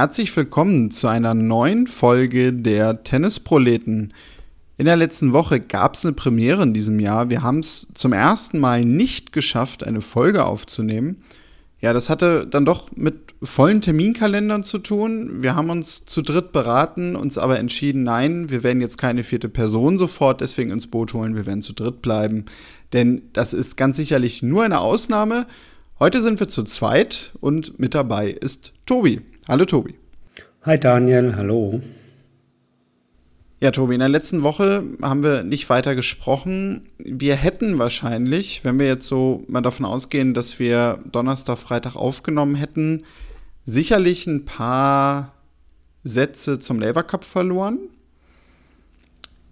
herzlich willkommen zu einer neuen Folge der Tennisproleten. In der letzten Woche gab es eine Premiere in diesem Jahr. Wir haben es zum ersten Mal nicht geschafft, eine Folge aufzunehmen. Ja, das hatte dann doch mit vollen Terminkalendern zu tun. Wir haben uns zu dritt beraten, uns aber entschieden, nein, wir werden jetzt keine vierte Person sofort deswegen ins Boot holen, wir werden zu dritt bleiben. Denn das ist ganz sicherlich nur eine Ausnahme. Heute sind wir zu zweit und mit dabei ist Tobi. Hallo Tobi. Hi Daniel, hallo. Ja, Tobi, in der letzten Woche haben wir nicht weiter gesprochen. Wir hätten wahrscheinlich, wenn wir jetzt so mal davon ausgehen, dass wir Donnerstag, Freitag aufgenommen hätten, sicherlich ein paar Sätze zum Labour Cup verloren.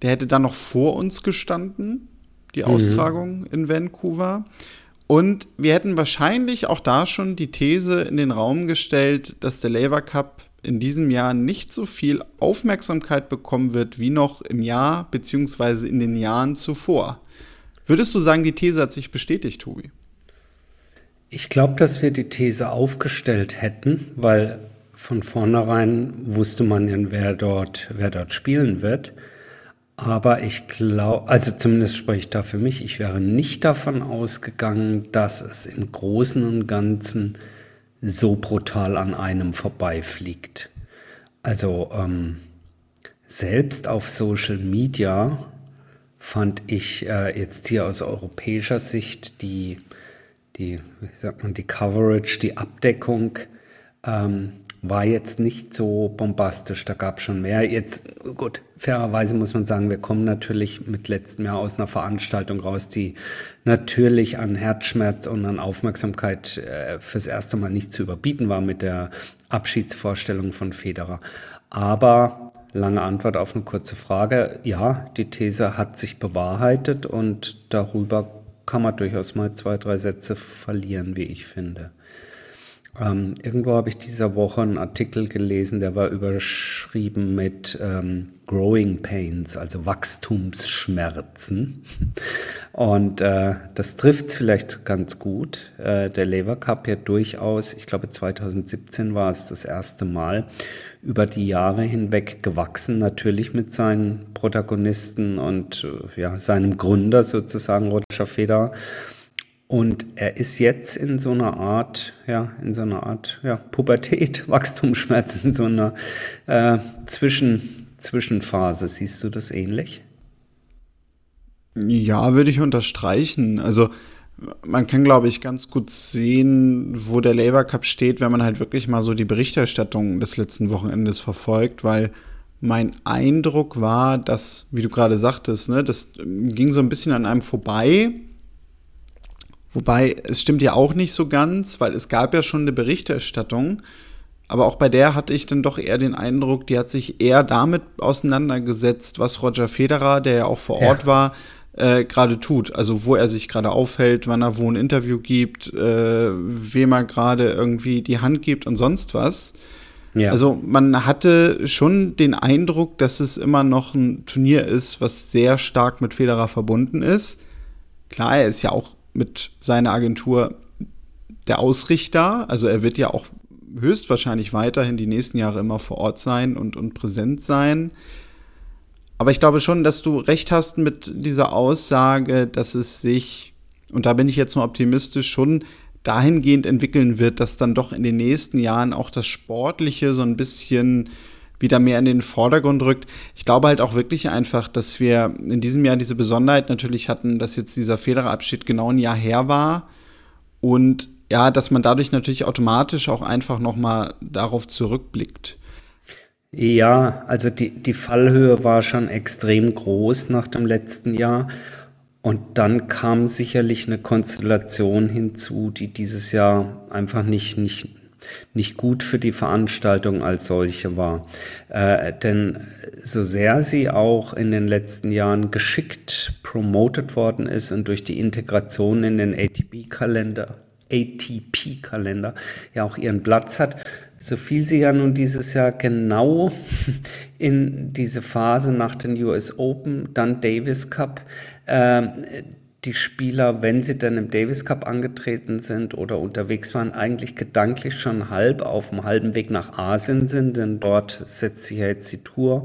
Der hätte dann noch vor uns gestanden, die mhm. Austragung in Vancouver. Und wir hätten wahrscheinlich auch da schon die These in den Raum gestellt, dass der Labour Cup in diesem Jahr nicht so viel Aufmerksamkeit bekommen wird wie noch im Jahr bzw. in den Jahren zuvor. Würdest du sagen, die These hat sich bestätigt, Tobi? Ich glaube, dass wir die These aufgestellt hätten, weil von vornherein wusste man ja, wer dort, wer dort spielen wird. Aber ich glaube, also zumindest spreche ich da für mich, ich wäre nicht davon ausgegangen, dass es im Großen und Ganzen so brutal an einem vorbeifliegt. Also ähm, selbst auf Social Media fand ich äh, jetzt hier aus europäischer Sicht die, die, wie sagt man, die Coverage, die Abdeckung ähm, war jetzt nicht so bombastisch. Da gab es schon mehr. Jetzt, gut, fairerweise muss man sagen, wir kommen natürlich mit letztem Jahr aus einer Veranstaltung raus, die natürlich an Herzschmerz und an Aufmerksamkeit äh, fürs erste Mal nicht zu überbieten war mit der Abschiedsvorstellung von Federer. Aber lange Antwort auf eine kurze Frage. Ja, die These hat sich bewahrheitet und darüber kann man durchaus mal zwei, drei Sätze verlieren, wie ich finde. Ähm, irgendwo habe ich dieser Woche einen Artikel gelesen, der war überschrieben mit ähm, Growing Pains, also Wachstumsschmerzen. Und äh, das trifft es vielleicht ganz gut. Äh, der Lever Cup ja durchaus, ich glaube 2017 war es das erste Mal, über die Jahre hinweg gewachsen, natürlich mit seinen Protagonisten und äh, ja, seinem Gründer sozusagen, Roger Federer. Und er ist jetzt in so einer Art, ja, in so einer Art, ja, Pubertät, Wachstumsschmerz, in so einer äh, Zwischen, Zwischenphase. Siehst du das ähnlich? Ja, würde ich unterstreichen. Also man kann, glaube ich, ganz gut sehen, wo der Labour Cup steht, wenn man halt wirklich mal so die Berichterstattung des letzten Wochenendes verfolgt, weil mein Eindruck war, dass, wie du gerade sagtest, ne, das ging so ein bisschen an einem vorbei Wobei, es stimmt ja auch nicht so ganz, weil es gab ja schon eine Berichterstattung. Aber auch bei der hatte ich dann doch eher den Eindruck, die hat sich eher damit auseinandergesetzt, was Roger Federer, der ja auch vor Ort ja. war, äh, gerade tut. Also wo er sich gerade aufhält, wann er wo ein Interview gibt, äh, wem er gerade irgendwie die Hand gibt und sonst was. Ja. Also man hatte schon den Eindruck, dass es immer noch ein Turnier ist, was sehr stark mit Federer verbunden ist. Klar, er ist ja auch mit seiner Agentur der Ausrichter. Also er wird ja auch höchstwahrscheinlich weiterhin die nächsten Jahre immer vor Ort sein und, und präsent sein. Aber ich glaube schon, dass du recht hast mit dieser Aussage, dass es sich, und da bin ich jetzt nur optimistisch, schon dahingehend entwickeln wird, dass dann doch in den nächsten Jahren auch das Sportliche so ein bisschen wieder mehr in den Vordergrund rückt. Ich glaube halt auch wirklich einfach, dass wir in diesem Jahr diese Besonderheit natürlich hatten, dass jetzt dieser Federerabschied genau ein Jahr her war und ja, dass man dadurch natürlich automatisch auch einfach noch mal darauf zurückblickt. Ja, also die, die Fallhöhe war schon extrem groß nach dem letzten Jahr. Und dann kam sicherlich eine Konstellation hinzu, die dieses Jahr einfach nicht, nicht, nicht gut für die Veranstaltung als solche war. Äh, denn so sehr sie auch in den letzten Jahren geschickt promoted worden ist und durch die Integration in den ATP-Kalender, ATP-Kalender ja auch ihren Platz hat, so fiel sie ja nun dieses Jahr genau in diese Phase nach den US Open, dann Davis Cup, äh, die Spieler, wenn sie dann im Davis Cup angetreten sind oder unterwegs waren, eigentlich gedanklich schon halb auf dem halben Weg nach Asien sind, denn dort setzt sich ja jetzt die Tour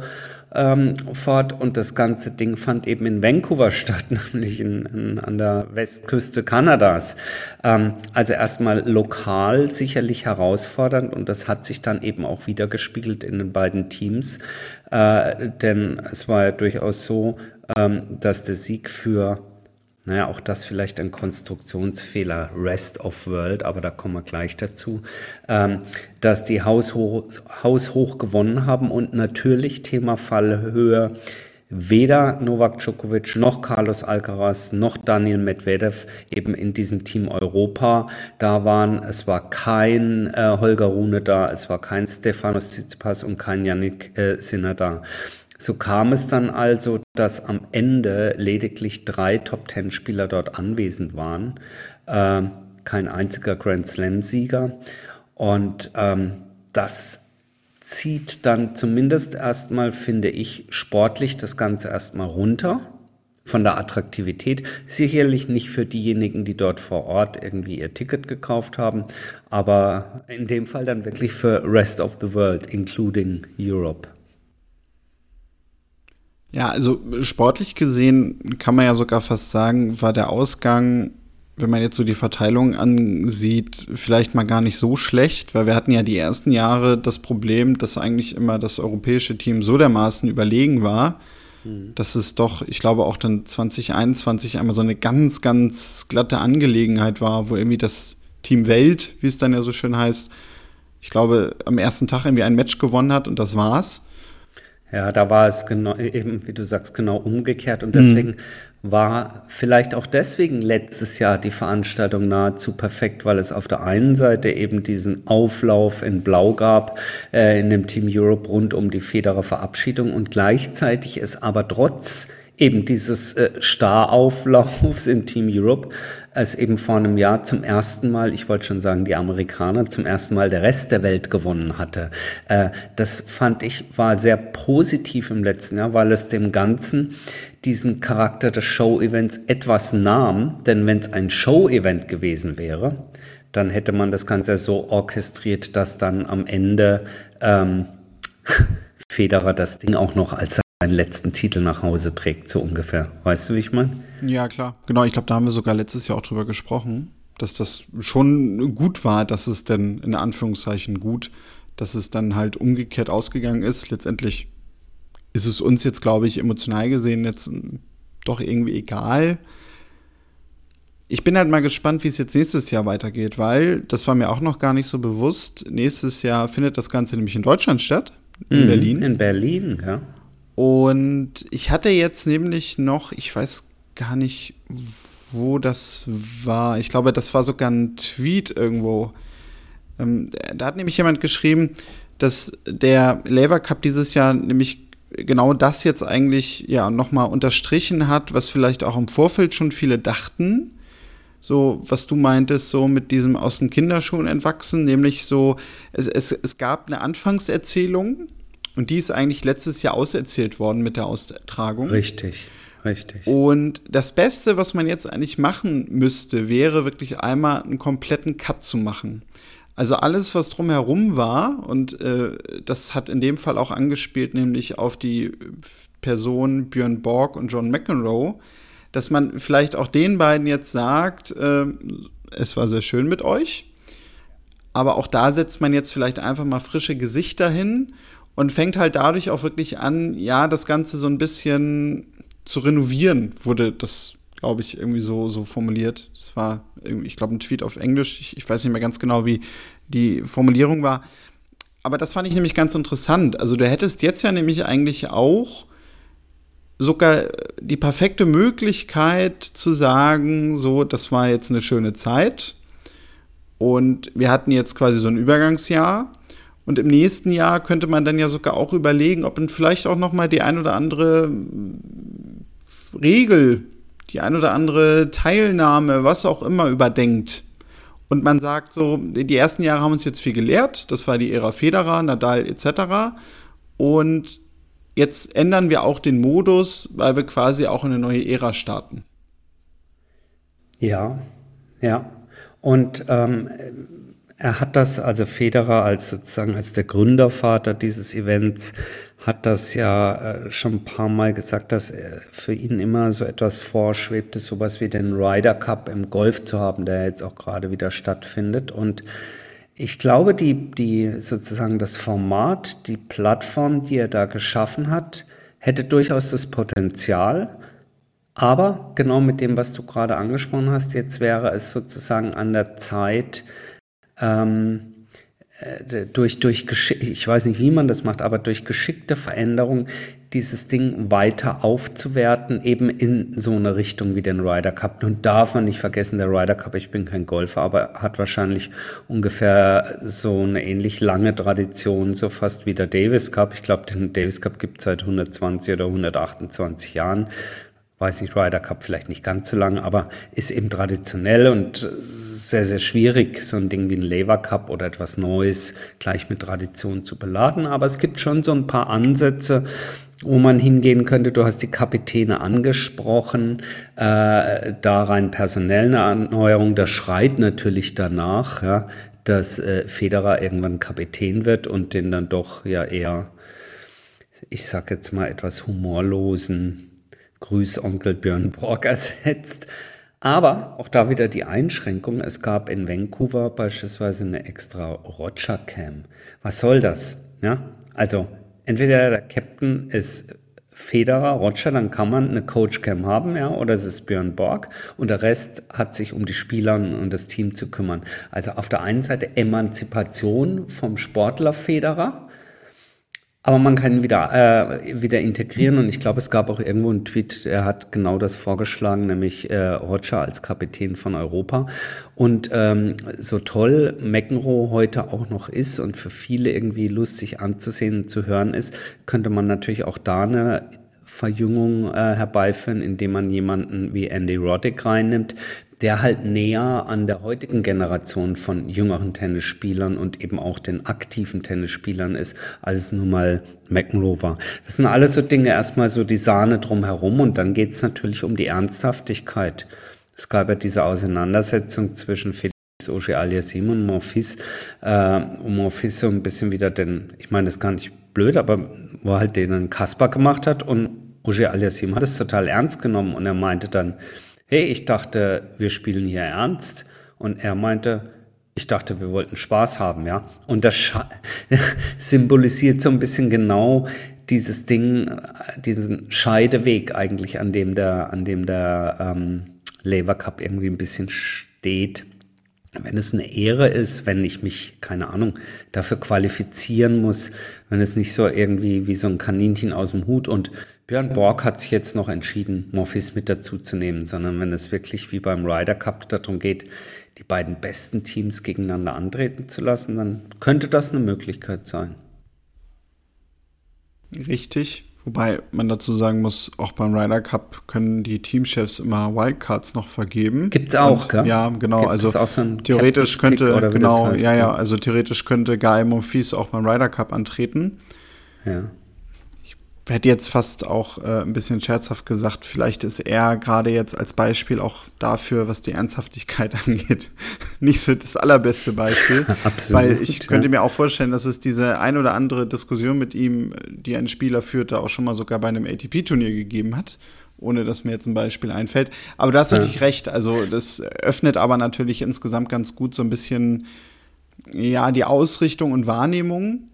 ähm, fort. Und das ganze Ding fand eben in Vancouver statt, nämlich in, in, an der Westküste Kanadas. Ähm, also erstmal lokal sicherlich herausfordernd und das hat sich dann eben auch wieder gespiegelt in den beiden Teams, äh, denn es war ja durchaus so, ähm, dass der Sieg für naja, auch das vielleicht ein Konstruktionsfehler, Rest of World, aber da kommen wir gleich dazu, ähm, dass die haushoch, haushoch gewonnen haben und natürlich Thema Fallhöhe weder Novak Djokovic noch Carlos Alcaraz noch Daniel Medvedev eben in diesem Team Europa da waren. Es war kein äh, Holger Rune da, es war kein Stefanos Tsitsipas und kein Yannick äh, Sinner da. So kam es dann also, dass am Ende lediglich drei Top-Ten-Spieler dort anwesend waren, äh, kein einziger Grand Slam-Sieger. Und ähm, das zieht dann zumindest erstmal, finde ich, sportlich das Ganze erstmal runter von der Attraktivität. Sicherlich nicht für diejenigen, die dort vor Ort irgendwie ihr Ticket gekauft haben, aber in dem Fall dann wirklich für Rest of the World, including Europe. Ja, also sportlich gesehen kann man ja sogar fast sagen, war der Ausgang, wenn man jetzt so die Verteilung ansieht, vielleicht mal gar nicht so schlecht, weil wir hatten ja die ersten Jahre das Problem, dass eigentlich immer das europäische Team so dermaßen überlegen war, mhm. dass es doch, ich glaube auch dann 2021 einmal so eine ganz, ganz glatte Angelegenheit war, wo irgendwie das Team Welt, wie es dann ja so schön heißt, ich glaube, am ersten Tag irgendwie ein Match gewonnen hat und das war's. Ja, da war es genau, eben, wie du sagst, genau umgekehrt. Und deswegen mhm. war vielleicht auch deswegen letztes Jahr die Veranstaltung nahezu perfekt, weil es auf der einen Seite eben diesen Auflauf in Blau gab äh, in dem Team Europe rund um die Federer Verabschiedung und gleichzeitig es aber trotz eben dieses äh, Starauflaufs in Team Europe als eben vor einem Jahr zum ersten Mal, ich wollte schon sagen, die Amerikaner zum ersten Mal der Rest der Welt gewonnen hatte. Äh, das fand ich war sehr positiv im letzten Jahr, weil es dem Ganzen diesen Charakter des Show-Events etwas nahm. Denn wenn es ein Show-Event gewesen wäre, dann hätte man das Ganze so orchestriert, dass dann am Ende ähm, Federer das Ding auch noch als seinen letzten Titel nach Hause trägt, so ungefähr. Weißt du, wie ich meine? Ja, klar. Genau, ich glaube, da haben wir sogar letztes Jahr auch drüber gesprochen, dass das schon gut war, dass es denn in Anführungszeichen gut, dass es dann halt umgekehrt ausgegangen ist. Letztendlich ist es uns jetzt, glaube ich, emotional gesehen jetzt doch irgendwie egal. Ich bin halt mal gespannt, wie es jetzt nächstes Jahr weitergeht, weil das war mir auch noch gar nicht so bewusst. Nächstes Jahr findet das Ganze nämlich in Deutschland statt, in mhm, Berlin. In Berlin, ja. Und ich hatte jetzt nämlich noch, ich weiß gar nicht, wo das war. Ich glaube, das war sogar ein Tweet irgendwo. Ähm, da hat nämlich jemand geschrieben, dass der Lever Cup dieses Jahr nämlich genau das jetzt eigentlich ja nochmal unterstrichen hat, was vielleicht auch im Vorfeld schon viele dachten. So, was du meintest, so mit diesem aus den Kinderschuhen entwachsen, nämlich so, es, es, es gab eine Anfangserzählung, und die ist eigentlich letztes Jahr auserzählt worden mit der Austragung. Richtig, richtig. Und das Beste, was man jetzt eigentlich machen müsste, wäre wirklich einmal einen kompletten Cut zu machen. Also alles, was drumherum war, und äh, das hat in dem Fall auch angespielt, nämlich auf die Personen Björn Borg und John McEnroe, dass man vielleicht auch den beiden jetzt sagt, äh, es war sehr schön mit euch, aber auch da setzt man jetzt vielleicht einfach mal frische Gesichter hin und fängt halt dadurch auch wirklich an, ja, das Ganze so ein bisschen zu renovieren, wurde das, glaube ich, irgendwie so, so formuliert. Das war, ich glaube, ein Tweet auf Englisch. Ich, ich weiß nicht mehr ganz genau, wie die Formulierung war. Aber das fand ich nämlich ganz interessant. Also du hättest jetzt ja nämlich eigentlich auch sogar die perfekte Möglichkeit zu sagen, so, das war jetzt eine schöne Zeit. Und wir hatten jetzt quasi so ein Übergangsjahr. Und im nächsten Jahr könnte man dann ja sogar auch überlegen, ob man vielleicht auch noch mal die ein oder andere Regel, die ein oder andere Teilnahme, was auch immer überdenkt. Und man sagt so, die ersten Jahre haben uns jetzt viel gelehrt, das war die Ära Federer, Nadal etc. Und jetzt ändern wir auch den Modus, weil wir quasi auch eine neue Ära starten. Ja, ja. Und ähm, er hat das, also Federer als sozusagen als der Gründervater dieses Events, hat das ja äh, schon ein paar Mal gesagt, dass für ihn immer so etwas vorschwebte, sowas wie den Ryder Cup im Golf zu haben, der jetzt auch gerade wieder stattfindet. Und ich glaube, die, die sozusagen das Format, die Plattform, die er da geschaffen hat, hätte durchaus das Potenzial. Aber genau mit dem, was du gerade angesprochen hast, jetzt wäre es sozusagen an der Zeit, ähm, äh, durch, durch ich weiß nicht, wie man das macht, aber durch geschickte Veränderung dieses Ding weiter aufzuwerten, eben in so eine Richtung wie den Ryder Cup. Nun darf man nicht vergessen, der Ryder Cup, ich bin kein Golfer, aber hat wahrscheinlich ungefähr so eine ähnlich lange Tradition, so fast wie der Davis Cup. Ich glaube, den Davis Cup gibt es seit 120 oder 128 Jahren weiß nicht, Ryder Cup vielleicht nicht ganz so lang, aber ist eben traditionell und sehr, sehr schwierig, so ein Ding wie ein Lever Cup oder etwas Neues gleich mit Tradition zu beladen. Aber es gibt schon so ein paar Ansätze, wo man hingehen könnte. Du hast die Kapitäne angesprochen, äh, da rein personell eine Erneuerung, das schreit natürlich danach, ja, dass äh, Federer irgendwann Kapitän wird und den dann doch ja eher, ich sag jetzt mal, etwas humorlosen Grüß Onkel Björn Borg ersetzt. Aber auch da wieder die Einschränkung. Es gab in Vancouver beispielsweise eine extra Roger Cam. Was soll das? Ja, also entweder der Captain ist Federer, Roger, dann kann man eine Coach Cam haben, ja, oder es ist Björn Borg und der Rest hat sich um die Spieler und das Team zu kümmern. Also auf der einen Seite Emanzipation vom Sportler Federer aber man kann ihn wieder, äh, wieder integrieren und ich glaube, es gab auch irgendwo einen Tweet, er hat genau das vorgeschlagen, nämlich äh, Roger als Kapitän von Europa. Und ähm, so toll McEnroe heute auch noch ist und für viele irgendwie lustig anzusehen und zu hören ist, könnte man natürlich auch da eine Verjüngung äh, herbeiführen, indem man jemanden wie Andy Roddick reinnimmt, der halt näher an der heutigen Generation von jüngeren Tennisspielern und eben auch den aktiven Tennisspielern ist, als es nun mal McEnroe war. Das sind alles so Dinge, erstmal so die Sahne drumherum und dann geht es natürlich um die Ernsthaftigkeit. Es gab ja diese Auseinandersetzung zwischen Felix Auger Aliassime und Monfils, äh, um Monfils so ein bisschen wieder den, ich meine, das ist gar nicht blöd, aber wo halt den Kasper gemacht hat und Auger Aliassime hat es total ernst genommen und er meinte dann, hey, ich dachte, wir spielen hier ernst. Und er meinte, ich dachte, wir wollten Spaß haben, ja. Und das symbolisiert so ein bisschen genau dieses Ding, diesen Scheideweg eigentlich, an dem der, an dem der ähm, Labour Cup irgendwie ein bisschen steht. Wenn es eine Ehre ist, wenn ich mich, keine Ahnung, dafür qualifizieren muss, wenn es nicht so irgendwie wie so ein Kaninchen aus dem Hut und Björn Borg hat sich jetzt noch entschieden, Morphis mit dazu zu nehmen, sondern wenn es wirklich wie beim Ryder Cup darum geht, die beiden besten Teams gegeneinander antreten zu lassen, dann könnte das eine Möglichkeit sein. Richtig. Wobei man dazu sagen muss, auch beim Ryder Cup können die Teamchefs immer Wildcards noch vergeben. Gibt's auch, gell? Ja, genau. Gibt also so theoretisch könnte, genau, heißt, ja, ja, also theoretisch könnte Guy Monfils auch beim Ryder Cup antreten. Ja hätte jetzt fast auch äh, ein bisschen scherzhaft gesagt, vielleicht ist er gerade jetzt als Beispiel auch dafür, was die Ernsthaftigkeit angeht, nicht so das allerbeste Beispiel. Absolut. Weil ich ja. könnte mir auch vorstellen, dass es diese ein oder andere Diskussion mit ihm, die ein Spieler führte, auch schon mal sogar bei einem ATP-Turnier gegeben hat ohne dass mir jetzt ein Beispiel einfällt. Aber da hast du ja. natürlich recht. Also das öffnet aber natürlich insgesamt ganz gut so ein bisschen ja die Ausrichtung und Wahrnehmung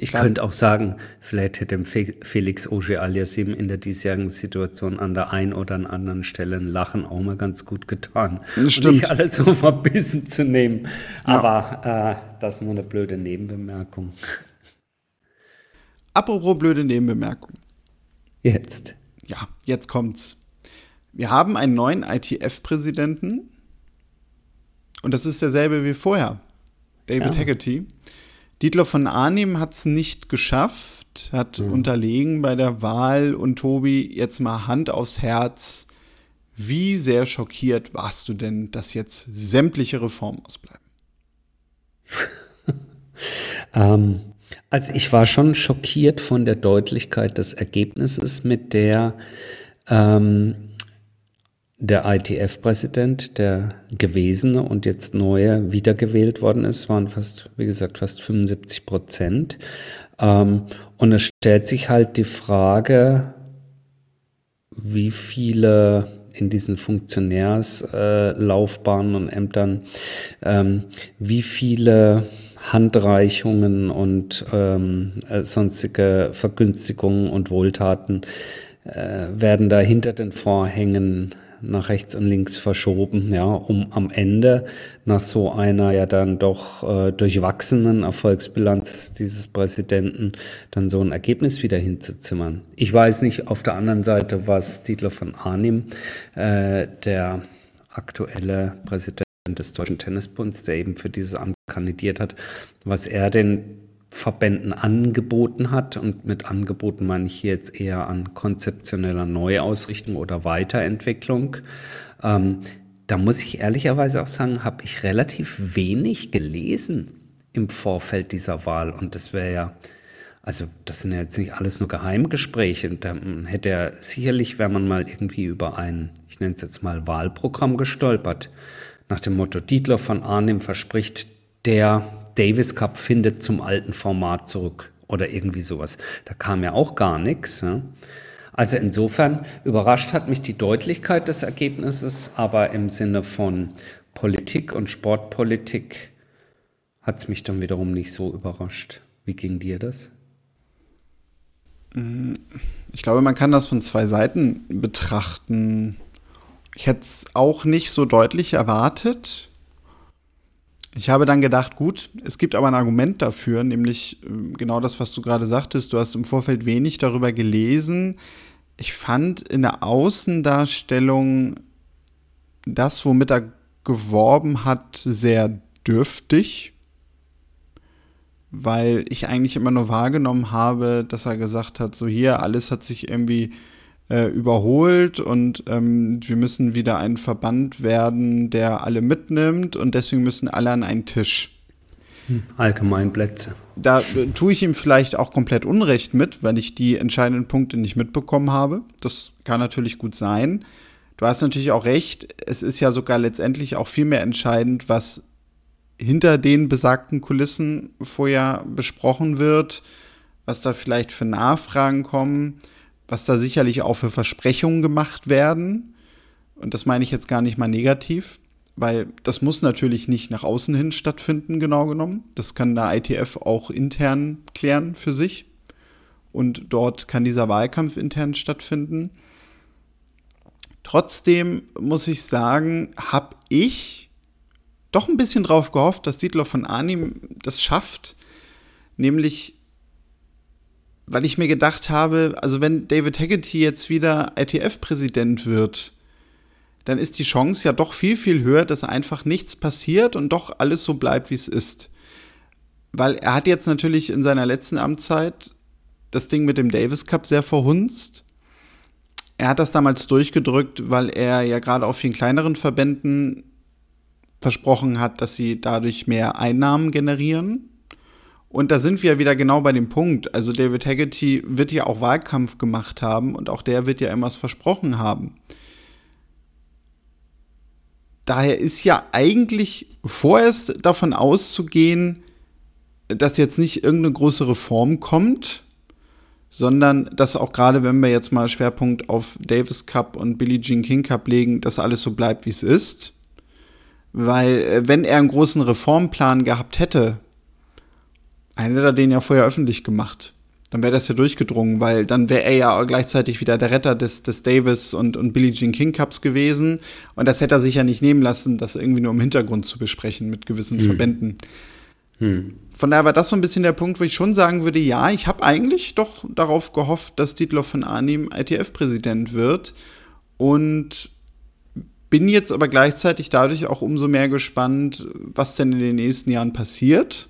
ich Klar. könnte auch sagen, vielleicht hätte Felix Auger aliasim in der diesjährigen Situation an der einen oder anderen Stelle ein Lachen auch mal ganz gut getan. Das stimmt. Und nicht alles so verbissen zu nehmen. Ja. Aber äh, das ist nur eine blöde Nebenbemerkung. Apropos blöde Nebenbemerkung. Jetzt. Ja, jetzt kommt's. Wir haben einen neuen ITF-Präsidenten. Und das ist derselbe wie vorher. David ja. Haggerty. Dietler von Arnim hat es nicht geschafft, hat mhm. unterlegen bei der Wahl. Und Tobi, jetzt mal Hand aufs Herz. Wie sehr schockiert warst du denn, dass jetzt sämtliche Reformen ausbleiben? ähm, also ich war schon schockiert von der Deutlichkeit des Ergebnisses, mit der ähm, der ITF-Präsident, der gewesene und jetzt neue wiedergewählt worden ist, waren fast, wie gesagt, fast 75 Prozent. Ähm, und es stellt sich halt die Frage, wie viele in diesen Funktionärslaufbahnen und Ämtern, ähm, wie viele Handreichungen und ähm, äh, sonstige Vergünstigungen und Wohltaten äh, werden da hinter den Vorhängen nach rechts und links verschoben, ja, um am Ende nach so einer ja dann doch äh, durchwachsenen Erfolgsbilanz dieses Präsidenten dann so ein Ergebnis wieder hinzuzimmern. Ich weiß nicht auf der anderen Seite, was Dietler von Arnim, äh, der aktuelle Präsident des Deutschen Tennisbunds, der eben für dieses Amt kandidiert hat, was er den Verbänden angeboten hat. Und mit Angeboten meine ich hier jetzt eher an konzeptioneller Neuausrichtung oder Weiterentwicklung. Ähm, da muss ich ehrlicherweise auch sagen, habe ich relativ wenig gelesen im Vorfeld dieser Wahl. Und das wäre ja, also das sind ja jetzt nicht alles nur Geheimgespräche. Da hätte er sicherlich, wenn man mal irgendwie über ein, ich nenne es jetzt mal Wahlprogramm gestolpert, nach dem Motto Dietler von Arnim verspricht der Davis Cup findet zum alten Format zurück oder irgendwie sowas. Da kam ja auch gar nichts. Ja. Also insofern überrascht hat mich die Deutlichkeit des Ergebnisses, aber im Sinne von Politik und Sportpolitik hat es mich dann wiederum nicht so überrascht. Wie ging dir das? Ich glaube, man kann das von zwei Seiten betrachten. Ich hätte es auch nicht so deutlich erwartet. Ich habe dann gedacht, gut, es gibt aber ein Argument dafür, nämlich ähm, genau das, was du gerade sagtest. Du hast im Vorfeld wenig darüber gelesen. Ich fand in der Außendarstellung das, womit er geworben hat, sehr dürftig, weil ich eigentlich immer nur wahrgenommen habe, dass er gesagt hat, so hier, alles hat sich irgendwie äh, überholt und ähm, wir müssen wieder ein Verband werden, der alle mitnimmt und deswegen müssen alle an einen Tisch. Hm, Allgemeinplätze. Da äh, tue ich ihm vielleicht auch komplett Unrecht mit, wenn ich die entscheidenden Punkte nicht mitbekommen habe. Das kann natürlich gut sein. Du hast natürlich auch recht, es ist ja sogar letztendlich auch viel mehr entscheidend, was hinter den besagten Kulissen vorher besprochen wird, was da vielleicht für Nachfragen kommen was da sicherlich auch für Versprechungen gemacht werden. Und das meine ich jetzt gar nicht mal negativ, weil das muss natürlich nicht nach außen hin stattfinden, genau genommen. Das kann der ITF auch intern klären für sich. Und dort kann dieser Wahlkampf intern stattfinden. Trotzdem muss ich sagen, habe ich doch ein bisschen drauf gehofft, dass Dietler von Arnim das schafft, nämlich weil ich mir gedacht habe, also wenn David Haggerty jetzt wieder ITF-Präsident wird, dann ist die Chance ja doch viel, viel höher, dass einfach nichts passiert und doch alles so bleibt, wie es ist. Weil er hat jetzt natürlich in seiner letzten Amtszeit das Ding mit dem Davis Cup sehr verhunzt. Er hat das damals durchgedrückt, weil er ja gerade auch vielen kleineren Verbänden versprochen hat, dass sie dadurch mehr Einnahmen generieren. Und da sind wir wieder genau bei dem Punkt. Also David Haggerty wird ja auch Wahlkampf gemacht haben und auch der wird ja immer was versprochen haben. Daher ist ja eigentlich vorerst davon auszugehen, dass jetzt nicht irgendeine große Reform kommt, sondern dass auch gerade, wenn wir jetzt mal Schwerpunkt auf Davis Cup und Billie Jean King Cup legen, dass alles so bleibt, wie es ist. Weil, äh, wenn er einen großen Reformplan gehabt hätte, dann hätte er den ja vorher öffentlich gemacht. Dann wäre das ja durchgedrungen, weil dann wäre er ja gleichzeitig wieder der Retter des, des Davis und, und Billie Jean King Cups gewesen. Und das hätte er sich ja nicht nehmen lassen, das irgendwie nur im Hintergrund zu besprechen mit gewissen hm. Verbänden. Hm. Von daher war das so ein bisschen der Punkt, wo ich schon sagen würde, ja, ich habe eigentlich doch darauf gehofft, dass Dietloff von Arnim ITF-Präsident wird. Und bin jetzt aber gleichzeitig dadurch auch umso mehr gespannt, was denn in den nächsten Jahren passiert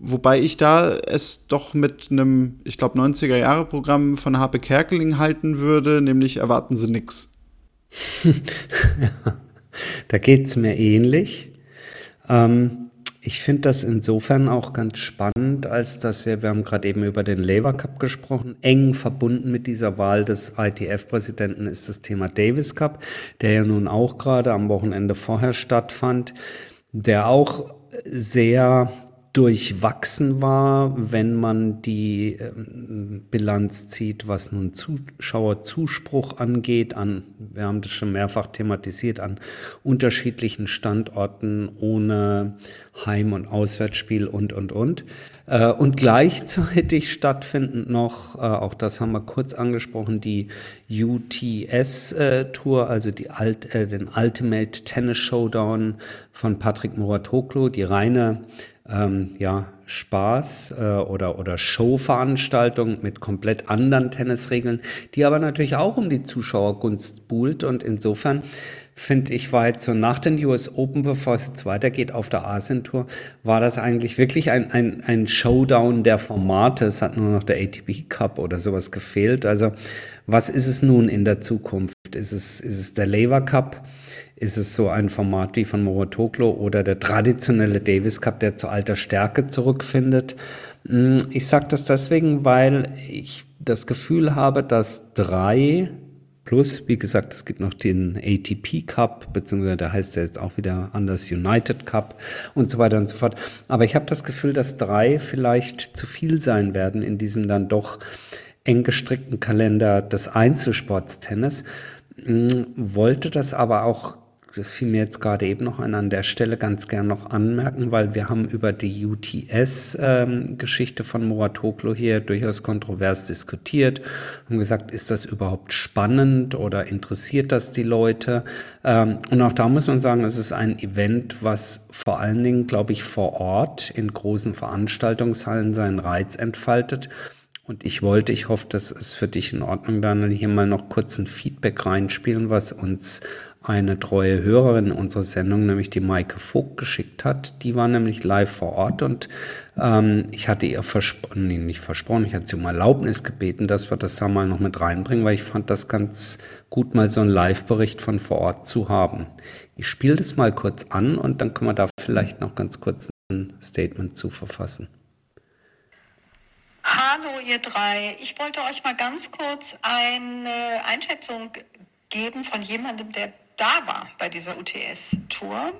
Wobei ich da es doch mit einem, ich glaube, 90er-Jahre-Programm von Harpe Kerkeling halten würde, nämlich erwarten Sie nichts. da geht es mir ähnlich. Ähm, ich finde das insofern auch ganz spannend, als dass wir, wir haben gerade eben über den Labour Cup gesprochen, eng verbunden mit dieser Wahl des ITF-Präsidenten ist das Thema Davis Cup, der ja nun auch gerade am Wochenende vorher stattfand, der auch sehr durchwachsen war, wenn man die ähm, Bilanz zieht, was nun Zuschauerzuspruch angeht, an, wir haben das schon mehrfach thematisiert, an unterschiedlichen Standorten ohne Heim- und Auswärtsspiel und, und, und. Äh, und gleichzeitig stattfindend noch, äh, auch das haben wir kurz angesprochen, die UTS-Tour, äh, also die Alt, den Ultimate Tennis Showdown von Patrick Muratoglu, die reine ähm, ja, Spaß äh, oder, oder Showveranstaltung mit komplett anderen Tennisregeln, die aber natürlich auch um die Zuschauergunst buhlt. Und insofern finde ich, war jetzt so nach den US Open, bevor es jetzt weitergeht auf der Asien-Tour, war das eigentlich wirklich ein, ein, ein Showdown der Formate. Es hat nur noch der ATP Cup oder sowas gefehlt. Also was ist es nun in der Zukunft? Ist es, ist es der Lever Cup? Ist es so ein Format wie von Morotoklo oder der traditionelle Davis Cup, der zu alter Stärke zurückfindet? Hm, ich sage das deswegen, weil ich das Gefühl habe, dass drei plus, wie gesagt, es gibt noch den ATP Cup, beziehungsweise der heißt ja jetzt auch wieder anders United Cup und so weiter und so fort. Aber ich habe das Gefühl, dass drei vielleicht zu viel sein werden in diesem dann doch eng gestrickten Kalender des Einzelsports Tennis. Hm, wollte das aber auch das fiel mir jetzt gerade eben noch an, an der Stelle ganz gern noch anmerken, weil wir haben über die UTS-Geschichte ähm, von Muratoglu hier durchaus kontrovers diskutiert und gesagt, ist das überhaupt spannend oder interessiert das die Leute? Ähm, und auch da muss man sagen, es ist ein Event, was vor allen Dingen, glaube ich, vor Ort in großen Veranstaltungshallen seinen Reiz entfaltet. Und ich wollte, ich hoffe, das ist für dich in Ordnung, Daniel, hier mal noch kurz ein Feedback reinspielen, was uns eine treue Hörerin unserer Sendung, nämlich die Maike Vogt, geschickt hat. Die war nämlich live vor Ort und ähm, ich hatte ihr versprochen, nee, nicht versprochen, ich hatte sie um Erlaubnis gebeten, dass wir das da mal noch mit reinbringen, weil ich fand das ganz gut, mal so einen Live-Bericht von vor Ort zu haben. Ich spiele das mal kurz an und dann können wir da vielleicht noch ganz kurz ein Statement zu verfassen. Hallo ihr drei, ich wollte euch mal ganz kurz eine Einschätzung geben von jemandem, der da war bei dieser UTS-Tour.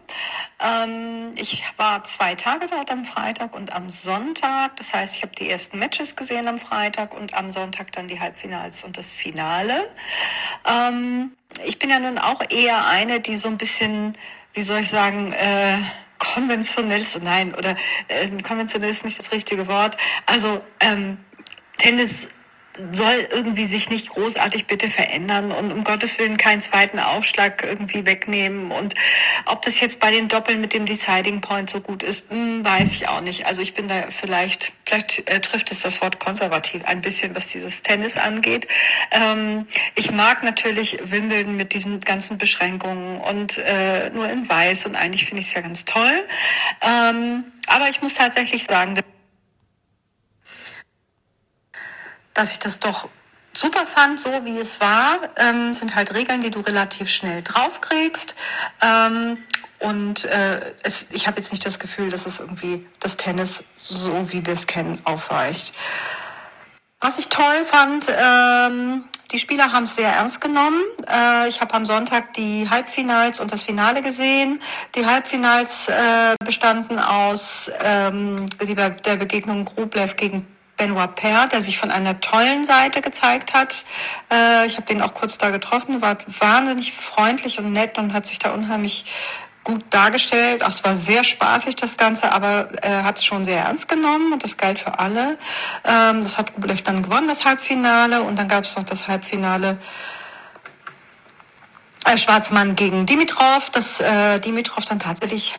Ähm, ich war zwei Tage dort am Freitag und am Sonntag. Das heißt, ich habe die ersten Matches gesehen am Freitag und am Sonntag dann die Halbfinals und das Finale. Ähm, ich bin ja nun auch eher eine, die so ein bisschen, wie soll ich sagen, äh, konventionell ist, nein, oder äh, konventionell ist nicht das richtige Wort. Also ähm, Tennis soll irgendwie sich nicht großartig bitte verändern und um Gottes Willen keinen zweiten Aufschlag irgendwie wegnehmen. Und ob das jetzt bei den Doppeln mit dem Deciding Point so gut ist, hm, weiß ich auch nicht. Also ich bin da vielleicht, vielleicht äh, trifft es das Wort konservativ ein bisschen, was dieses Tennis angeht. Ähm, ich mag natürlich Wimbledon mit diesen ganzen Beschränkungen und äh, nur in Weiß und eigentlich finde ich es ja ganz toll. Ähm, aber ich muss tatsächlich sagen, dass ich das doch super fand, so wie es war. Ähm, sind halt Regeln, die du relativ schnell draufkriegst. Ähm, und äh, es, ich habe jetzt nicht das Gefühl, dass es irgendwie das Tennis, so wie wir es kennen, aufweicht. Was ich toll fand, ähm, die Spieler haben es sehr ernst genommen. Äh, ich habe am Sonntag die Halbfinals und das Finale gesehen. Die Halbfinals äh, bestanden aus ähm, der Begegnung Grublev gegen Benoit Paire, der sich von einer tollen Seite gezeigt hat. Äh, ich habe den auch kurz da getroffen, war wahnsinnig freundlich und nett und hat sich da unheimlich gut dargestellt. Auch es war sehr spaßig das Ganze, aber er hat es schon sehr ernst genommen und das galt für alle. Ähm, das hat Rublev dann gewonnen, das Halbfinale und dann gab es noch das Halbfinale äh, Schwarzmann gegen Dimitrov, dass äh, Dimitrov dann tatsächlich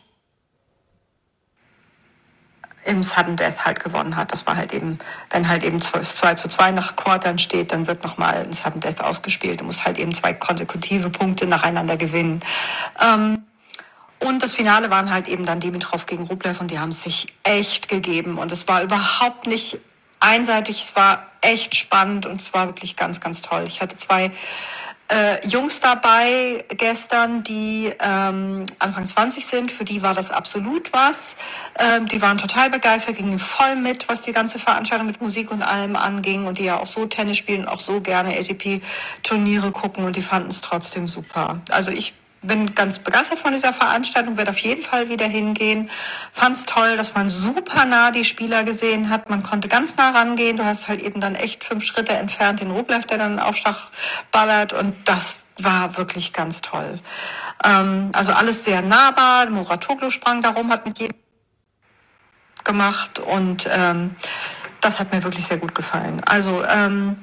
im Sudden Death halt gewonnen hat. Das war halt eben, wenn halt eben 2 zu 2 nach Quartern steht, dann wird nochmal ein Sudden Death ausgespielt. Du musst halt eben zwei konsekutive Punkte nacheinander gewinnen. Ähm, und das Finale waren halt eben dann Dimitrov gegen Rublev und die haben es sich echt gegeben. Und es war überhaupt nicht einseitig, es war echt spannend und es war wirklich ganz, ganz toll. Ich hatte zwei äh, Jungs dabei gestern, die ähm, Anfang 20 sind. Für die war das absolut was. Ähm, die waren total begeistert, gingen voll mit, was die ganze Veranstaltung mit Musik und allem anging und die ja auch so Tennis spielen, auch so gerne ATP-Turniere gucken und die fanden es trotzdem super. Also ich bin ganz begeistert von dieser Veranstaltung, werde auf jeden Fall wieder hingehen. Fand es toll, dass man super nah die Spieler gesehen hat. Man konnte ganz nah rangehen. Du hast halt eben dann echt fünf Schritte entfernt den Rublev, der dann einen Aufschlag ballert. Und das war wirklich ganz toll. Ähm, also alles sehr nahbar. Moratoglu sprang darum, hat mit jedem gemacht und ähm, das hat mir wirklich sehr gut gefallen. Also ähm,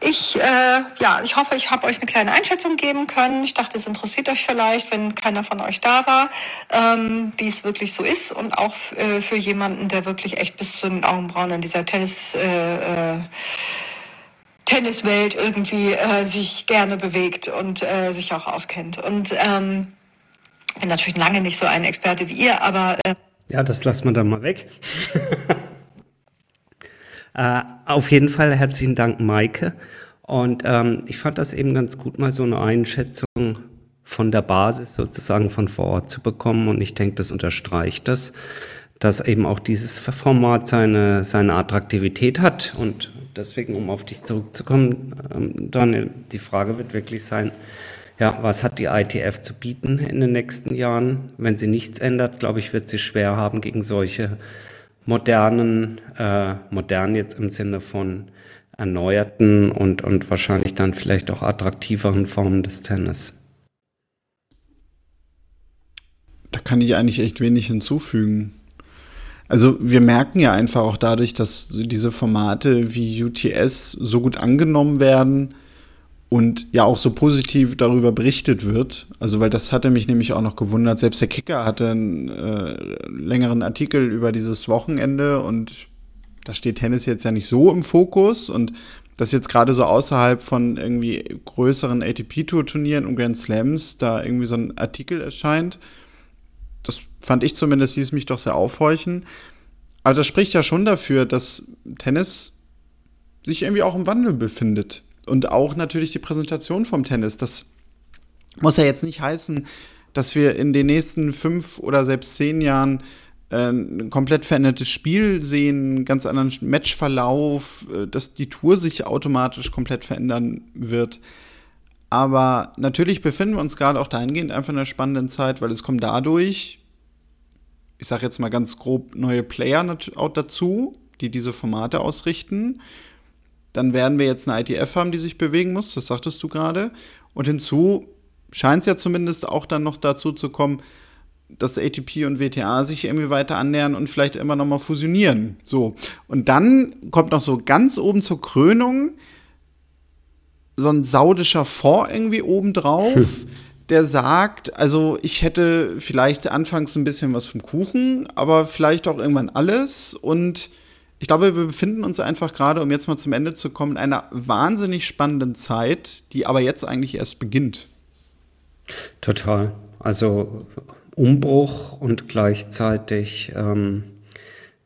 ich, äh, ja, ich hoffe, ich habe euch eine kleine Einschätzung geben können. Ich dachte, es interessiert euch vielleicht, wenn keiner von euch da war, ähm, wie es wirklich so ist und auch äh, für jemanden, der wirklich echt bis zu den Augenbrauen in dieser Tennis äh, äh, Tenniswelt irgendwie äh, sich gerne bewegt und äh, sich auch auskennt. Und ähm, bin natürlich lange nicht so ein Experte wie ihr, aber äh ja, das lassen wir dann mal weg. Äh, auf jeden Fall herzlichen Dank, Maike. Und ähm, ich fand das eben ganz gut, mal so eine Einschätzung von der Basis sozusagen von vor Ort zu bekommen. Und ich denke, das unterstreicht das, dass eben auch dieses Format seine, seine Attraktivität hat. Und deswegen, um auf dich zurückzukommen, ähm, Daniel, die Frage wird wirklich sein, ja, was hat die ITF zu bieten in den nächsten Jahren? Wenn sie nichts ändert, glaube ich, wird sie schwer haben gegen solche modernen, äh, modern jetzt im Sinne von erneuerten und, und wahrscheinlich dann vielleicht auch attraktiveren Formen des Tennis. Da kann ich eigentlich echt wenig hinzufügen. Also wir merken ja einfach auch dadurch, dass diese Formate wie UTS so gut angenommen werden, und ja auch so positiv darüber berichtet wird. Also, weil das hatte mich nämlich auch noch gewundert. Selbst der Kicker hatte einen äh, längeren Artikel über dieses Wochenende und da steht Tennis jetzt ja nicht so im Fokus und das jetzt gerade so außerhalb von irgendwie größeren ATP-Tour-Turnieren und Grand Slams da irgendwie so ein Artikel erscheint. Das fand ich zumindest, hieß mich doch sehr aufhorchen. Aber das spricht ja schon dafür, dass Tennis sich irgendwie auch im Wandel befindet und auch natürlich die Präsentation vom Tennis. Das muss ja jetzt nicht heißen, dass wir in den nächsten fünf oder selbst zehn Jahren äh, ein komplett verändertes Spiel sehen, einen ganz anderen Matchverlauf, äh, dass die Tour sich automatisch komplett verändern wird. Aber natürlich befinden wir uns gerade auch dahingehend einfach in einer spannenden Zeit, weil es kommen dadurch, ich sage jetzt mal ganz grob, neue Player auch dazu, die diese Formate ausrichten. Dann werden wir jetzt eine ITF haben, die sich bewegen muss, das sagtest du gerade. Und hinzu scheint es ja zumindest auch dann noch dazu zu kommen, dass ATP und WTA sich irgendwie weiter annähern und vielleicht immer noch mal fusionieren. So. Und dann kommt noch so ganz oben zur Krönung so ein saudischer Fonds irgendwie obendrauf, der sagt, also ich hätte vielleicht anfangs ein bisschen was vom Kuchen, aber vielleicht auch irgendwann alles und ich glaube, wir befinden uns einfach gerade, um jetzt mal zum Ende zu kommen, in einer wahnsinnig spannenden Zeit, die aber jetzt eigentlich erst beginnt. Total. Also Umbruch und gleichzeitig ähm,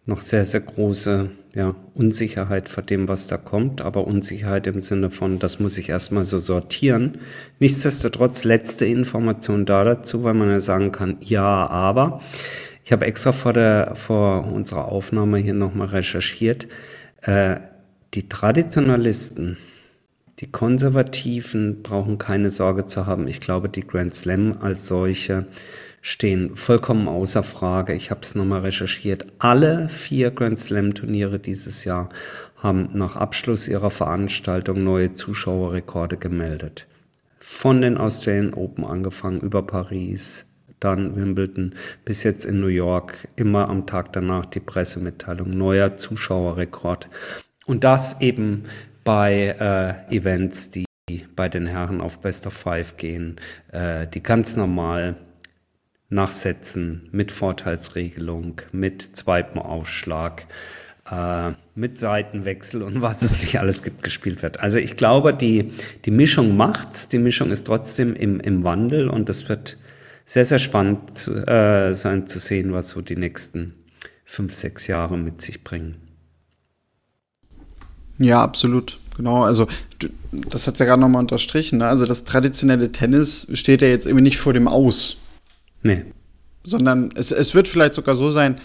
noch sehr, sehr große ja, Unsicherheit vor dem, was da kommt, aber Unsicherheit im Sinne von, das muss ich erstmal so sortieren. Nichtsdestotrotz letzte Information da dazu, weil man ja sagen kann, ja, aber ich habe extra vor, der, vor unserer Aufnahme hier nochmal recherchiert. Äh, die Traditionalisten, die Konservativen brauchen keine Sorge zu haben. Ich glaube, die Grand Slam als solche stehen vollkommen außer Frage. Ich habe es nochmal recherchiert. Alle vier Grand Slam-Turniere dieses Jahr haben nach Abschluss ihrer Veranstaltung neue Zuschauerrekorde gemeldet. Von den Australian Open angefangen über Paris, dann Wimbledon, bis jetzt in New York, immer am Tag danach die Pressemitteilung, neuer Zuschauerrekord. Und das eben bei äh, Events, die bei den Herren auf Best of Five gehen, äh, die ganz normal nachsetzen mit Vorteilsregelung, mit zweitem Aufschlag, äh, mit Seitenwechsel und was es nicht alles gibt, gespielt wird. Also ich glaube, die, die Mischung macht's, die Mischung ist trotzdem im, im Wandel und es wird sehr, sehr spannend äh, sein zu sehen, was so die nächsten fünf, sechs Jahre mit sich bringen. Ja, absolut. Genau, also das hat es ja gerade nochmal unterstrichen. Ne? Also das traditionelle Tennis steht ja jetzt irgendwie nicht vor dem Aus. Nee. Sondern es, es wird vielleicht sogar so sein,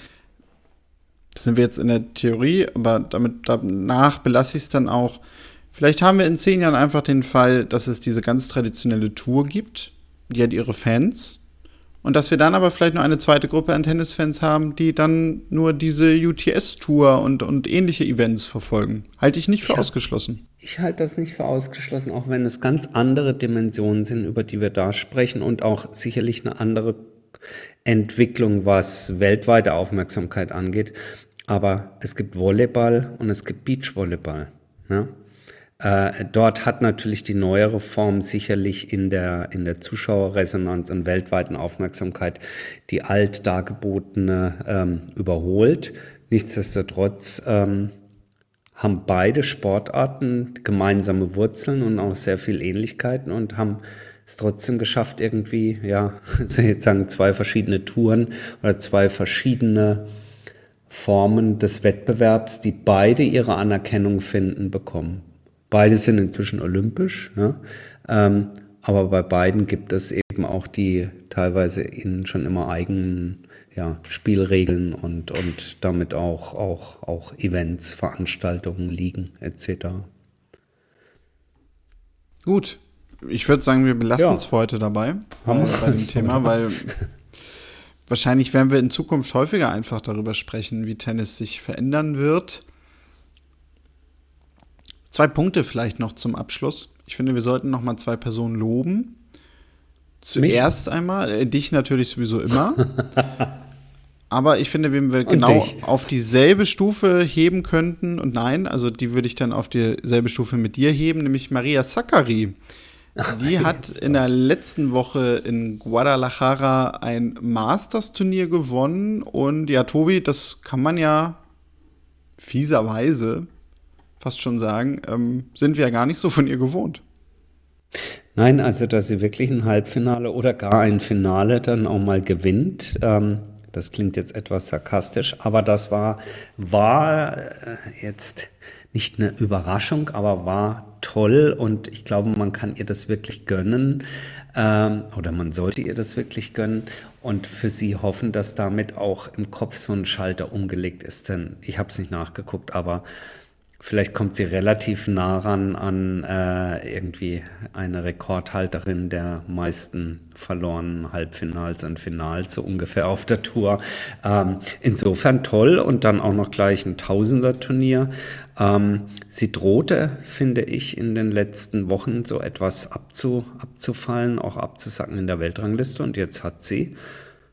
das sind wir jetzt in der Theorie, aber damit danach belasse ich es dann auch. Vielleicht haben wir in zehn Jahren einfach den Fall, dass es diese ganz traditionelle Tour gibt. Die hat ihre Fans. Und dass wir dann aber vielleicht nur eine zweite Gruppe an Tennisfans haben, die dann nur diese UTS-Tour und, und ähnliche Events verfolgen. Halte ich nicht für ich ausgeschlossen. Ich halte das nicht für ausgeschlossen, auch wenn es ganz andere Dimensionen sind, über die wir da sprechen und auch sicherlich eine andere Entwicklung, was weltweite Aufmerksamkeit angeht. Aber es gibt Volleyball und es gibt Beachvolleyball. Ne? Äh, dort hat natürlich die neuere Form sicherlich in der, in der Zuschauerresonanz und weltweiten Aufmerksamkeit die alt dargebotene ähm, überholt. Nichtsdestotrotz ähm, haben beide Sportarten gemeinsame Wurzeln und auch sehr viel Ähnlichkeiten und haben es trotzdem geschafft, irgendwie, ja, sozusagen zwei verschiedene Touren oder zwei verschiedene Formen des Wettbewerbs, die beide ihre Anerkennung finden, bekommen. Beide sind inzwischen olympisch, ne? ähm, aber bei beiden gibt es eben auch die teilweise in schon immer eigenen ja, Spielregeln und, und damit auch, auch, auch Events, Veranstaltungen, Ligen etc. Gut, ich würde sagen, wir belassen es ja. für heute dabei, bei, bei dem Thema, weil wahrscheinlich werden wir in Zukunft häufiger einfach darüber sprechen, wie Tennis sich verändern wird. Zwei Punkte vielleicht noch zum Abschluss. Ich finde, wir sollten noch mal zwei Personen loben. Zuerst Mich? einmal, äh, dich natürlich sowieso immer. Aber ich finde, wenn wir genau auf dieselbe Stufe heben könnten, und nein, also die würde ich dann auf dieselbe Stufe mit dir heben, nämlich Maria Sakkari. Die hat in der letzten Woche in Guadalajara ein Masters-Turnier gewonnen. Und ja, Tobi, das kann man ja fieserweise fast schon sagen, ähm, sind wir ja gar nicht so von ihr gewohnt. Nein, also dass sie wirklich ein Halbfinale oder gar ein Finale dann auch mal gewinnt. Ähm, das klingt jetzt etwas sarkastisch, aber das war, war äh, jetzt nicht eine Überraschung, aber war toll und ich glaube, man kann ihr das wirklich gönnen ähm, oder man sollte ihr das wirklich gönnen und für sie hoffen, dass damit auch im Kopf so ein Schalter umgelegt ist. Denn ich habe es nicht nachgeguckt, aber Vielleicht kommt sie relativ nah ran an äh, irgendwie eine Rekordhalterin der meisten verlorenen Halbfinals und Finals, so ungefähr auf der Tour. Ähm, insofern toll und dann auch noch gleich ein Tausender-Turnier. Ähm, sie drohte, finde ich, in den letzten Wochen so etwas abzu, abzufallen, auch abzusacken in der Weltrangliste und jetzt hat sie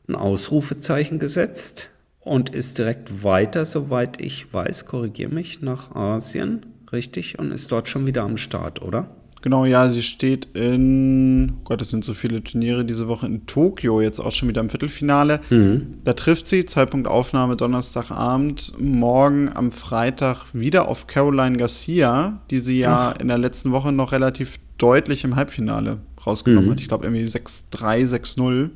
ein Ausrufezeichen gesetzt und ist direkt weiter, soweit ich weiß, korrigiere mich, nach Asien, richtig? Und ist dort schon wieder am Start, oder? Genau, ja, sie steht in, oh Gott, es sind so viele Turniere diese Woche in Tokio, jetzt auch schon wieder im Viertelfinale. Mhm. Da trifft sie, Zeitpunkt Aufnahme Donnerstagabend, morgen am Freitag wieder auf Caroline Garcia, die sie ja Ach. in der letzten Woche noch relativ deutlich im Halbfinale rausgenommen mhm. hat. Ich glaube irgendwie 6-3, 6-0.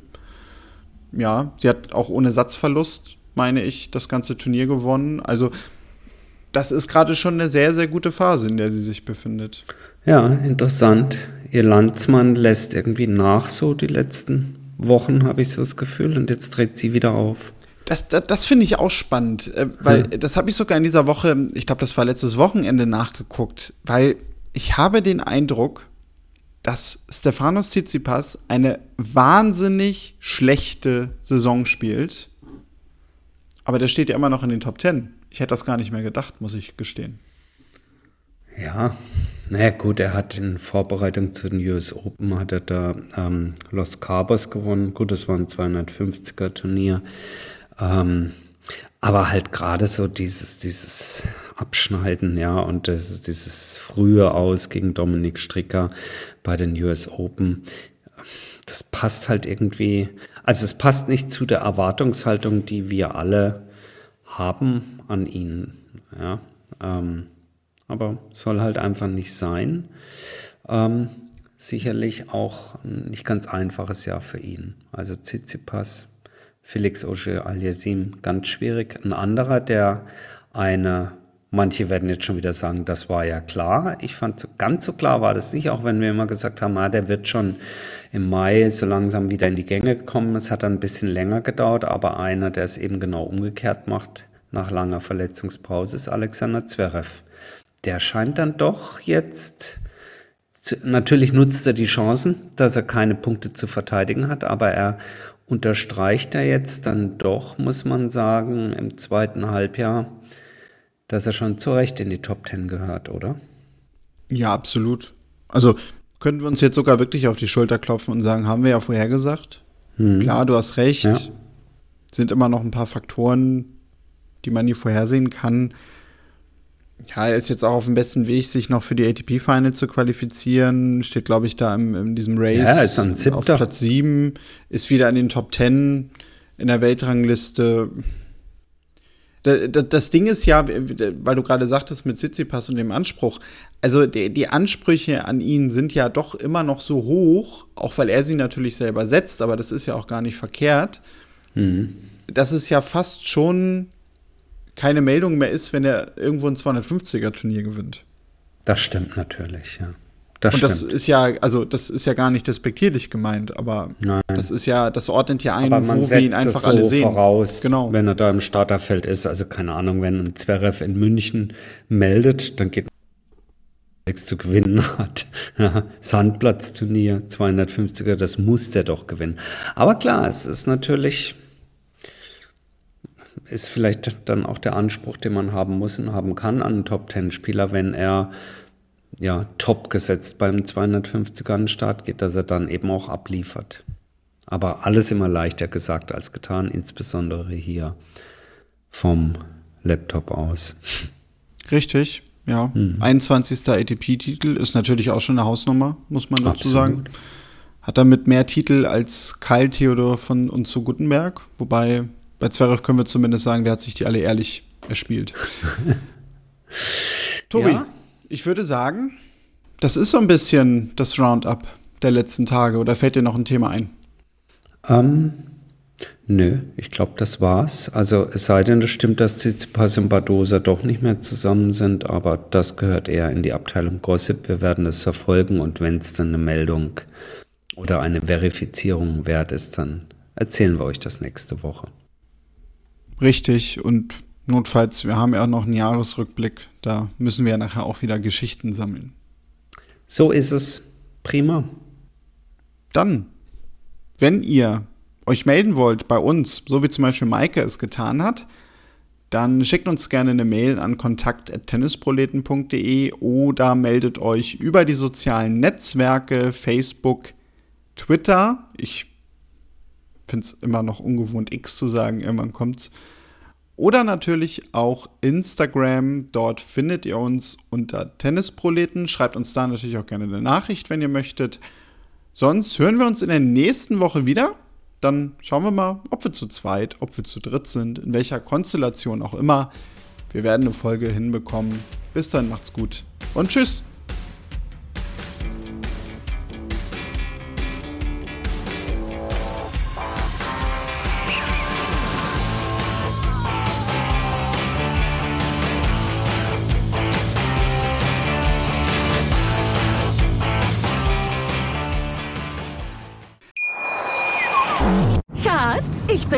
Ja, sie hat auch ohne Satzverlust meine ich, das ganze Turnier gewonnen. Also das ist gerade schon eine sehr, sehr gute Phase, in der sie sich befindet. Ja, interessant. Ihr Landsmann lässt irgendwie nach so die letzten Wochen, habe ich so das Gefühl, und jetzt dreht sie wieder auf. Das, das, das finde ich auch spannend, äh, weil hm. das habe ich sogar in dieser Woche, ich glaube, das war letztes Wochenende nachgeguckt, weil ich habe den Eindruck, dass Stefanos Tsitsipas eine wahnsinnig schlechte Saison spielt aber der steht ja immer noch in den Top Ten. Ich hätte das gar nicht mehr gedacht, muss ich gestehen. Ja, naja gut, er hat in Vorbereitung zu den US Open, hat er da ähm, Los Cabos gewonnen. Gut, das war ein 250er Turnier. Ähm, aber halt gerade so dieses, dieses Abschneiden, ja, und das, dieses frühe Aus gegen Dominik Stricker bei den US Open, das passt halt irgendwie, also es passt nicht zu der Erwartungshaltung, die wir alle haben an ihn. Ja, ähm, aber soll halt einfach nicht sein. Ähm, sicherlich auch ein nicht ganz einfaches Jahr für ihn. Also Tsitsipas, Felix Auger Aliasim, ganz schwierig. Ein anderer, der eine Manche werden jetzt schon wieder sagen, das war ja klar. Ich fand, ganz so klar war das nicht, auch wenn wir immer gesagt haben, ah, der wird schon im Mai so langsam wieder in die Gänge gekommen. Es hat dann ein bisschen länger gedauert, aber einer, der es eben genau umgekehrt macht, nach langer Verletzungspause, ist Alexander Zverev. Der scheint dann doch jetzt, zu, natürlich nutzt er die Chancen, dass er keine Punkte zu verteidigen hat, aber er unterstreicht er jetzt dann doch, muss man sagen, im zweiten Halbjahr, dass er schon zu Recht in die Top Ten gehört, oder? Ja, absolut. Also können wir uns jetzt sogar wirklich auf die Schulter klopfen und sagen, haben wir ja vorher gesagt. Hm. Klar, du hast recht. Ja. Sind immer noch ein paar Faktoren, die man nie vorhersehen kann. Ja, er ist jetzt auch auf dem besten Weg, sich noch für die ATP-Final zu qualifizieren. Steht, glaube ich, da im, in diesem Race ja, ist ein auf Platz 7. Ist wieder in den Top 10 in der Weltrangliste das Ding ist ja, weil du gerade sagtest mit Tsitsipas und dem Anspruch, also die, die, Ansprüche an ihn sind ja doch immer noch so hoch, auch weil er sie natürlich selber setzt, aber das ist ja auch gar nicht verkehrt, mhm. dass es ja fast schon keine Meldung mehr ist, wenn er irgendwo ein 250er Turnier gewinnt. Das stimmt natürlich, ja. Das und das ist ja, also das ist ja gar nicht despektierlich gemeint, aber Nein. das ist ja, das ordnet ja ein, wo wir ihn einfach so alle sehen. Voraus, genau. Wenn er da im Starterfeld ist, also keine Ahnung, wenn ein Zverev in München meldet, dann geht nichts zu gewinnen hat. Ja, Sandplatzturnier, 250er, das muss der doch gewinnen. Aber klar, es ist natürlich, ist vielleicht dann auch der Anspruch, den man haben muss und haben kann an einen Top-10-Spieler, wenn er ja, top gesetzt beim 250er an den Start geht, dass er dann eben auch abliefert. Aber alles immer leichter gesagt als getan, insbesondere hier vom Laptop aus. Richtig, ja. Hm. 21. ATP-Titel ist natürlich auch schon eine Hausnummer, muss man dazu Absolut. sagen. Hat damit mehr Titel als Karl Theodor von und zu Gutenberg, wobei bei Zverev können wir zumindest sagen, der hat sich die alle ehrlich erspielt. Tobi, ja? Ich würde sagen, das ist so ein bisschen das Roundup der letzten Tage. Oder fällt dir noch ein Thema ein? Ähm, nö, ich glaube, das war's. Also es sei denn, es stimmt, dass Tsitsipas und Badosa doch nicht mehr zusammen sind, aber das gehört eher in die Abteilung Gossip. Wir werden es verfolgen und wenn es dann eine Meldung oder eine Verifizierung wert ist, dann erzählen wir euch das nächste Woche. Richtig und Notfalls, wir haben ja noch einen Jahresrückblick, da müssen wir ja nachher auch wieder Geschichten sammeln. So ist es. Prima. Dann, wenn ihr euch melden wollt bei uns, so wie zum Beispiel Maike es getan hat, dann schickt uns gerne eine Mail an kontakt.tennisproleten.de oder meldet euch über die sozialen Netzwerke, Facebook, Twitter. Ich finde es immer noch ungewohnt, X zu sagen, irgendwann kommt's. Oder natürlich auch Instagram. Dort findet ihr uns unter Tennisproleten. Schreibt uns da natürlich auch gerne eine Nachricht, wenn ihr möchtet. Sonst hören wir uns in der nächsten Woche wieder. Dann schauen wir mal, ob wir zu zweit, ob wir zu dritt sind, in welcher Konstellation auch immer. Wir werden eine Folge hinbekommen. Bis dann, macht's gut und tschüss.